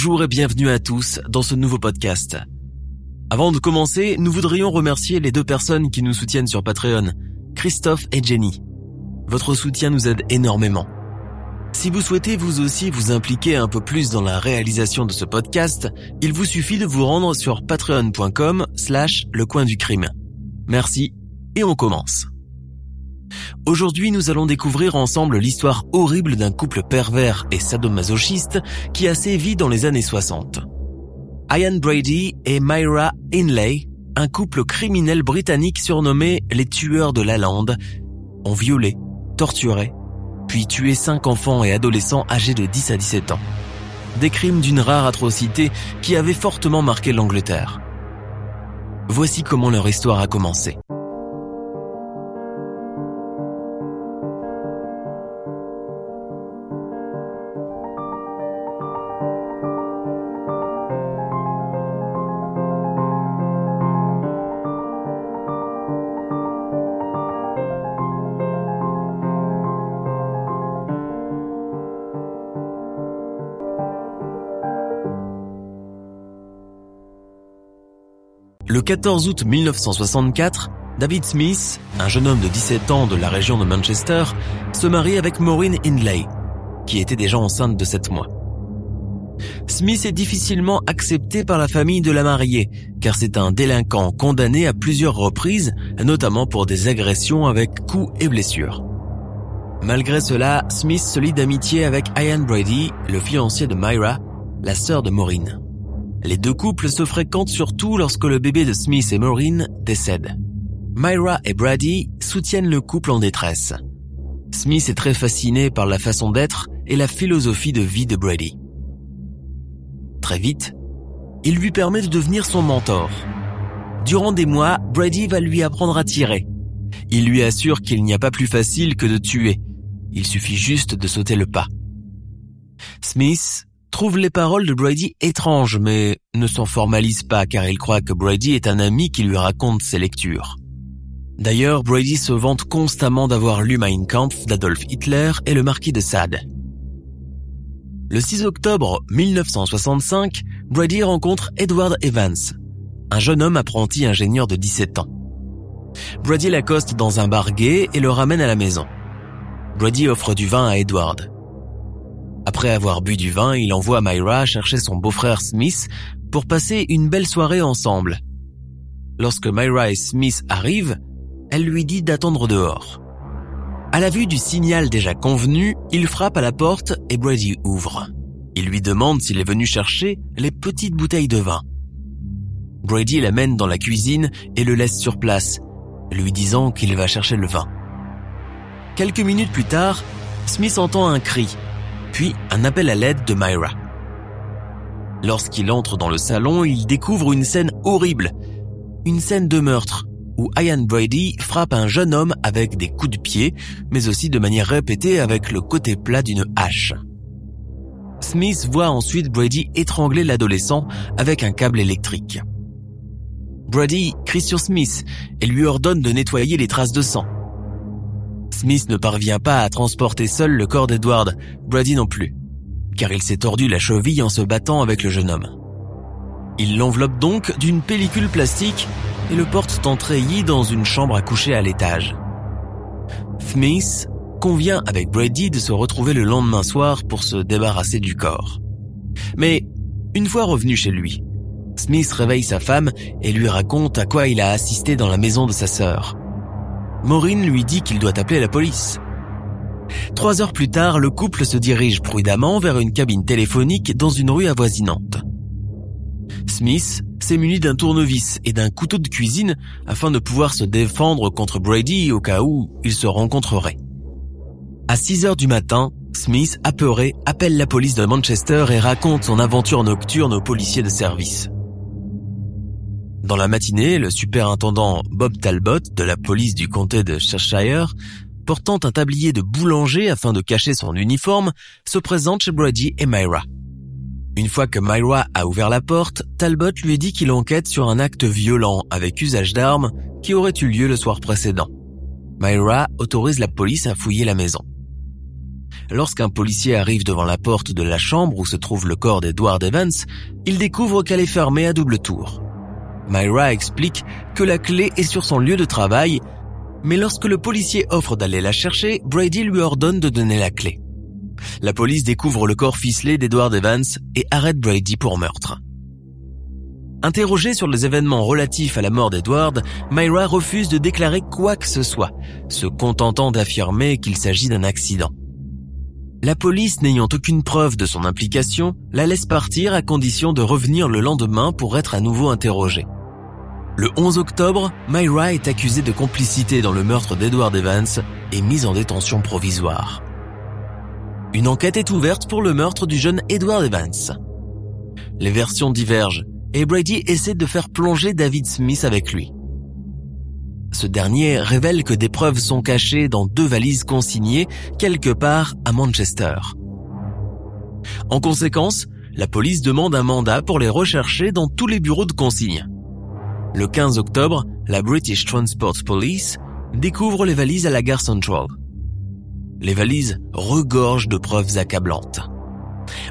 Bonjour et bienvenue à tous dans ce nouveau podcast. Avant de commencer, nous voudrions remercier les deux personnes qui nous soutiennent sur Patreon, Christophe et Jenny. Votre soutien nous aide énormément. Si vous souhaitez vous aussi vous impliquer un peu plus dans la réalisation de ce podcast, il vous suffit de vous rendre sur patreon.com slash le coin du crime. Merci et on commence. Aujourd'hui, nous allons découvrir ensemble l'histoire horrible d'un couple pervers et sadomasochiste qui a sévi dans les années 60. Ian Brady et Myra Inlay, un couple criminel britannique surnommé les tueurs de la lande, ont violé, torturé, puis tué cinq enfants et adolescents âgés de 10 à 17 ans. Des crimes d'une rare atrocité qui avaient fortement marqué l'Angleterre. Voici comment leur histoire a commencé. 14 août 1964, David Smith, un jeune homme de 17 ans de la région de Manchester, se marie avec Maureen Hindley, qui était déjà enceinte de 7 mois. Smith est difficilement accepté par la famille de la mariée, car c'est un délinquant condamné à plusieurs reprises, notamment pour des agressions avec coups et blessures. Malgré cela, Smith se lie d'amitié avec Ian Brady, le fiancé de Myra, la sœur de Maureen. Les deux couples se fréquentent surtout lorsque le bébé de Smith et Maureen décède. Myra et Brady soutiennent le couple en détresse. Smith est très fasciné par la façon d'être et la philosophie de vie de Brady. Très vite, il lui permet de devenir son mentor. Durant des mois, Brady va lui apprendre à tirer. Il lui assure qu'il n'y a pas plus facile que de tuer. Il suffit juste de sauter le pas. Smith trouve les paroles de Brady étranges, mais ne s'en formalise pas car il croit que Brady est un ami qui lui raconte ses lectures. D'ailleurs, Brady se vante constamment d'avoir lu Mein Kampf d'Adolf Hitler et le marquis de Sade. Le 6 octobre 1965, Brady rencontre Edward Evans, un jeune homme apprenti ingénieur de 17 ans. Brady l'accoste dans un bar gay et le ramène à la maison. Brady offre du vin à Edward. Après avoir bu du vin, il envoie Myra chercher son beau-frère Smith pour passer une belle soirée ensemble. Lorsque Myra et Smith arrivent, elle lui dit d'attendre dehors. À la vue du signal déjà convenu, il frappe à la porte et Brady ouvre. Il lui demande s'il est venu chercher les petites bouteilles de vin. Brady l'amène dans la cuisine et le laisse sur place, lui disant qu'il va chercher le vin. Quelques minutes plus tard, Smith entend un cri puis un appel à l'aide de Myra. Lorsqu'il entre dans le salon, il découvre une scène horrible, une scène de meurtre, où Ian Brady frappe un jeune homme avec des coups de pied, mais aussi de manière répétée avec le côté plat d'une hache. Smith voit ensuite Brady étrangler l'adolescent avec un câble électrique. Brady crie sur Smith et lui ordonne de nettoyer les traces de sang. Smith ne parvient pas à transporter seul le corps d'Edward, Brady non plus, car il s'est tordu la cheville en se battant avec le jeune homme. Il l'enveloppe donc d'une pellicule plastique et le porte en treillis dans une chambre à coucher à l'étage. Smith convient avec Brady de se retrouver le lendemain soir pour se débarrasser du corps. Mais une fois revenu chez lui, Smith réveille sa femme et lui raconte à quoi il a assisté dans la maison de sa sœur. Maureen lui dit qu'il doit appeler la police. Trois heures plus tard, le couple se dirige prudemment vers une cabine téléphonique dans une rue avoisinante. Smith s'est muni d'un tournevis et d'un couteau de cuisine afin de pouvoir se défendre contre Brady au cas où ils se rencontreraient. À 6 heures du matin, Smith, apeuré, appelle la police de Manchester et raconte son aventure nocturne aux policiers de service. Dans la matinée, le superintendant Bob Talbot de la police du comté de Cheshire, portant un tablier de boulanger afin de cacher son uniforme, se présente chez Brady et Myra. Une fois que Myra a ouvert la porte, Talbot lui dit qu'il enquête sur un acte violent avec usage d'armes qui aurait eu lieu le soir précédent. Myra autorise la police à fouiller la maison. Lorsqu'un policier arrive devant la porte de la chambre où se trouve le corps d'Edward Evans, il découvre qu'elle est fermée à double tour. Myra explique que la clé est sur son lieu de travail, mais lorsque le policier offre d'aller la chercher, Brady lui ordonne de donner la clé. La police découvre le corps ficelé d'Edward Evans et arrête Brady pour meurtre. Interrogé sur les événements relatifs à la mort d'Edward, Myra refuse de déclarer quoi que ce soit, se contentant d'affirmer qu'il s'agit d'un accident. La police, n'ayant aucune preuve de son implication, la laisse partir à condition de revenir le lendemain pour être à nouveau interrogée. Le 11 octobre, Myra est accusée de complicité dans le meurtre d'Edward Evans et mise en détention provisoire. Une enquête est ouverte pour le meurtre du jeune Edward Evans. Les versions divergent et Brady essaie de faire plonger David Smith avec lui. Ce dernier révèle que des preuves sont cachées dans deux valises consignées quelque part à Manchester. En conséquence, la police demande un mandat pour les rechercher dans tous les bureaux de consigne. Le 15 octobre, la British Transport Police découvre les valises à la gare Central. Les valises regorgent de preuves accablantes.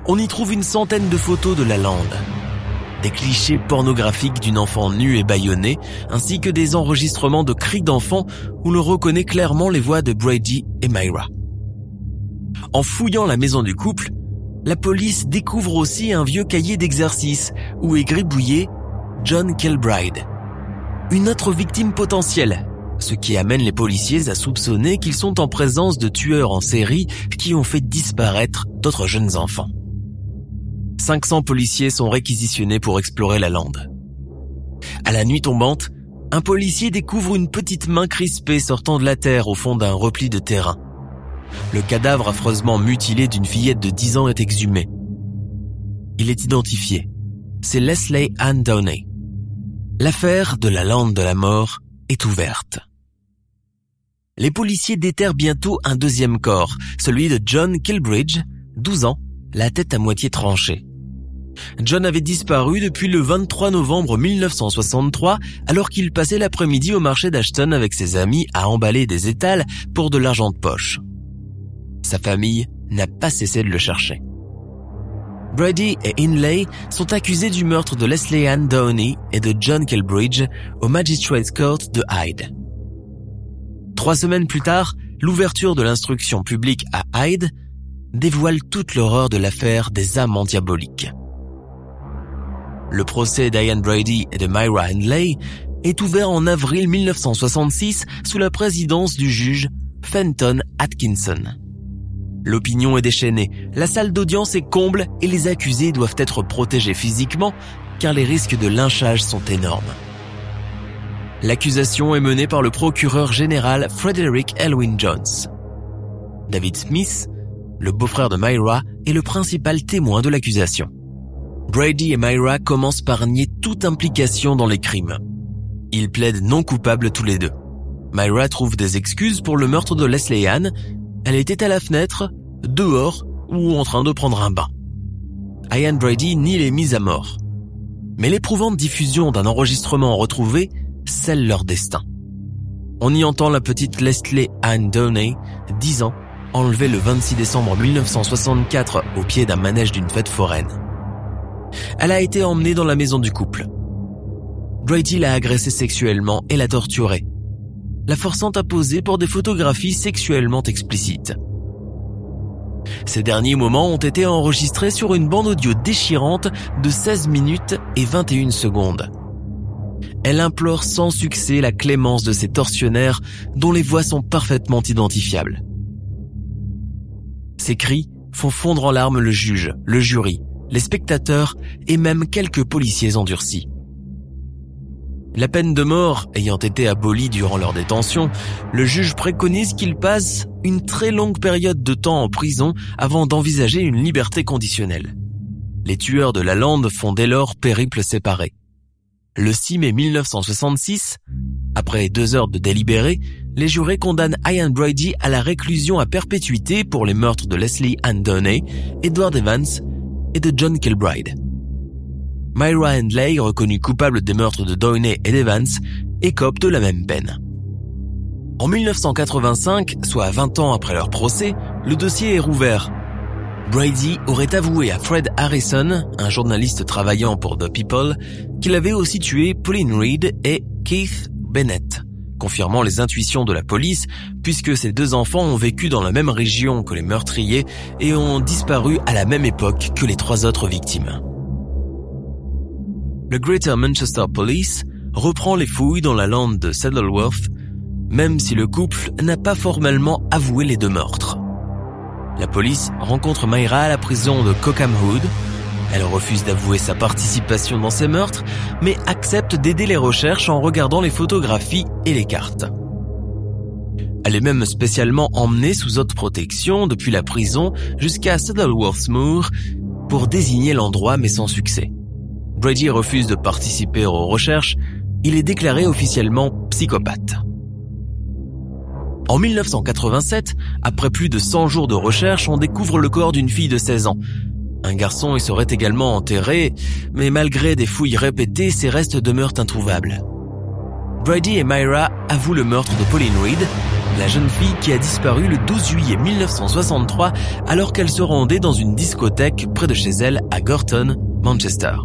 On y trouve une centaine de photos de la lande, des clichés pornographiques d'une enfant nue et bâillonnée, ainsi que des enregistrements de cris d'enfants où l'on reconnaît clairement les voix de Brady et Myra. En fouillant la maison du couple, la police découvre aussi un vieux cahier d'exercice où est gribouillé John Kilbride. Une autre victime potentielle, ce qui amène les policiers à soupçonner qu'ils sont en présence de tueurs en série qui ont fait disparaître d'autres jeunes enfants. 500 policiers sont réquisitionnés pour explorer la lande. À la nuit tombante, un policier découvre une petite main crispée sortant de la terre au fond d'un repli de terrain. Le cadavre affreusement mutilé d'une fillette de 10 ans est exhumé. Il est identifié. C'est Leslie Ann Downey. L'affaire de la lande de la mort est ouverte. Les policiers déterrent bientôt un deuxième corps, celui de John Kilbridge, 12 ans, la tête à moitié tranchée. John avait disparu depuis le 23 novembre 1963 alors qu'il passait l'après-midi au marché d'Ashton avec ses amis à emballer des étals pour de l'argent de poche. Sa famille n'a pas cessé de le chercher. Brady et Inlay sont accusés du meurtre de Leslie Ann Downey et de John Kilbridge au Magistrates Court de Hyde. Trois semaines plus tard, l'ouverture de l'instruction publique à Hyde dévoile toute l'horreur de l'affaire des amants diaboliques. Le procès d'Ian Brady et de Myra Henley est ouvert en avril 1966 sous la présidence du juge Fenton Atkinson. L'opinion est déchaînée, la salle d'audience est comble et les accusés doivent être protégés physiquement car les risques de lynchage sont énormes. L'accusation est menée par le procureur général Frederick Elwin Jones. David Smith, le beau-frère de Myra, est le principal témoin de l'accusation. Brady et Myra commencent par nier toute implication dans les crimes. Ils plaident non coupables tous les deux. Myra trouve des excuses pour le meurtre de Leslie Ann elle était à la fenêtre, dehors ou en train de prendre un bain. Ian Brady nie les mises à mort. Mais l'éprouvante diffusion d'un enregistrement retrouvé scelle leur destin. On y entend la petite Leslie Ann Downey, 10 ans, enlevée le 26 décembre 1964 au pied d'un manège d'une fête foraine. Elle a été emmenée dans la maison du couple. Brady l'a agressée sexuellement et l'a torturée, la forçant à poser pour des photographies sexuellement explicites. Ces derniers moments ont été enregistrés sur une bande audio déchirante de 16 minutes et 21 secondes. Elle implore sans succès la clémence de ces tortionnaires dont les voix sont parfaitement identifiables. Ces cris font fondre en larmes le juge, le jury, les spectateurs et même quelques policiers endurcis. La peine de mort ayant été abolie durant leur détention, le juge préconise qu'ils passent une très longue période de temps en prison avant d'envisager une liberté conditionnelle. Les tueurs de la lande font dès lors périple séparé. Le 6 mai 1966, après deux heures de délibéré, les jurés condamnent Ian Brady à la réclusion à perpétuité pour les meurtres de Leslie Ann Downey, Edward Evans et de John Kilbride. Myra Handley, reconnue coupable des meurtres de Downey et d'Evans, écope de la même peine. En 1985, soit 20 ans après leur procès, le dossier est rouvert. Brady aurait avoué à Fred Harrison, un journaliste travaillant pour The People, qu'il avait aussi tué Pauline Reed et Keith Bennett, confirmant les intuitions de la police puisque ces deux enfants ont vécu dans la même région que les meurtriers et ont disparu à la même époque que les trois autres victimes le Greater Manchester Police reprend les fouilles dans la lande de Saddleworth, même si le couple n'a pas formellement avoué les deux meurtres. La police rencontre Myra à la prison de Cockham Hood. Elle refuse d'avouer sa participation dans ces meurtres, mais accepte d'aider les recherches en regardant les photographies et les cartes. Elle est même spécialement emmenée sous haute protection depuis la prison jusqu'à Saddleworth Moor pour désigner l'endroit mais sans succès. Brady refuse de participer aux recherches, il est déclaré officiellement psychopathe. En 1987, après plus de 100 jours de recherche, on découvre le corps d'une fille de 16 ans. Un garçon y serait également enterré, mais malgré des fouilles répétées, ses restes demeurent introuvables. Brady et Myra avouent le meurtre de Pauline Reed, la jeune fille qui a disparu le 12 juillet 1963 alors qu'elle se rendait dans une discothèque près de chez elle à Gorton, Manchester.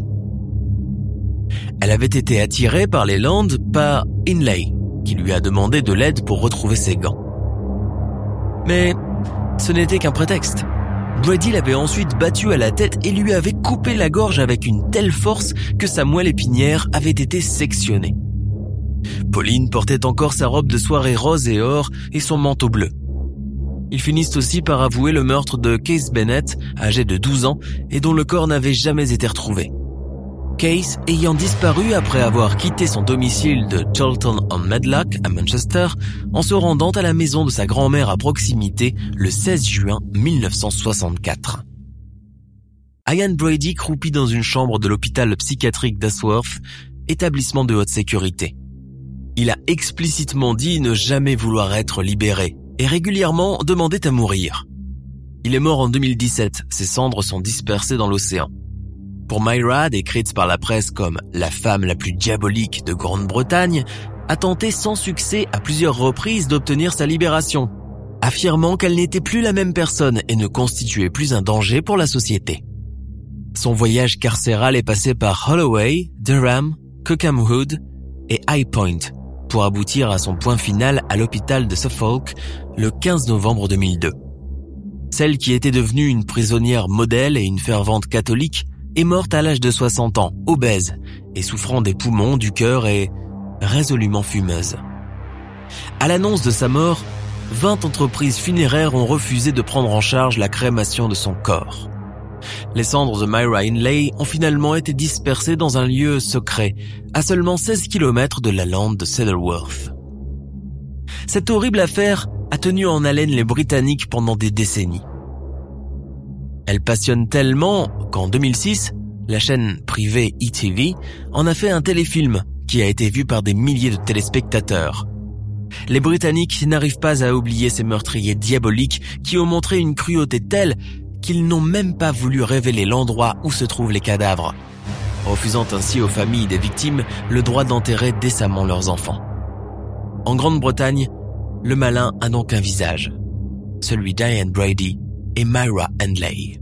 Elle avait été attirée par les Landes par Inlay, qui lui a demandé de l'aide pour retrouver ses gants. Mais ce n'était qu'un prétexte. Brady l'avait ensuite battu à la tête et lui avait coupé la gorge avec une telle force que sa moelle épinière avait été sectionnée. Pauline portait encore sa robe de soirée rose et or et son manteau bleu. Ils finissent aussi par avouer le meurtre de Case Bennett, âgé de 12 ans, et dont le corps n'avait jamais été retrouvé. Case ayant disparu après avoir quitté son domicile de Charlton-on-Medlock à Manchester en se rendant à la maison de sa grand-mère à proximité le 16 juin 1964. Ian Brady croupit dans une chambre de l'hôpital psychiatrique d'Asworth, établissement de haute sécurité. Il a explicitement dit ne jamais vouloir être libéré et régulièrement demandait à mourir. Il est mort en 2017, ses cendres sont dispersées dans l'océan. Pour Myra, décrite par la presse comme la femme la plus diabolique de Grande-Bretagne, a tenté sans succès à plusieurs reprises d'obtenir sa libération, affirmant qu'elle n'était plus la même personne et ne constituait plus un danger pour la société. Son voyage carcéral est passé par Holloway, Durham, Cookham Hood et High Point pour aboutir à son point final à l'hôpital de Suffolk le 15 novembre 2002. Celle qui était devenue une prisonnière modèle et une fervente catholique est morte à l'âge de 60 ans, obèse et souffrant des poumons, du cœur et résolument fumeuse. À l'annonce de sa mort, 20 entreprises funéraires ont refusé de prendre en charge la crémation de son corps. Les cendres de Myra Inlay ont finalement été dispersées dans un lieu secret, à seulement 16 km de la lande de Cedarworth. Cette horrible affaire a tenu en haleine les Britanniques pendant des décennies. Elle passionne tellement qu'en 2006, la chaîne privée ETV en a fait un téléfilm qui a été vu par des milliers de téléspectateurs. Les Britanniques n'arrivent pas à oublier ces meurtriers diaboliques qui ont montré une cruauté telle qu'ils n'ont même pas voulu révéler l'endroit où se trouvent les cadavres, refusant ainsi aux familles des victimes le droit d'enterrer décemment leurs enfants. En Grande-Bretagne, le malin a donc un visage, celui d'Ian Brady et Myra Handley.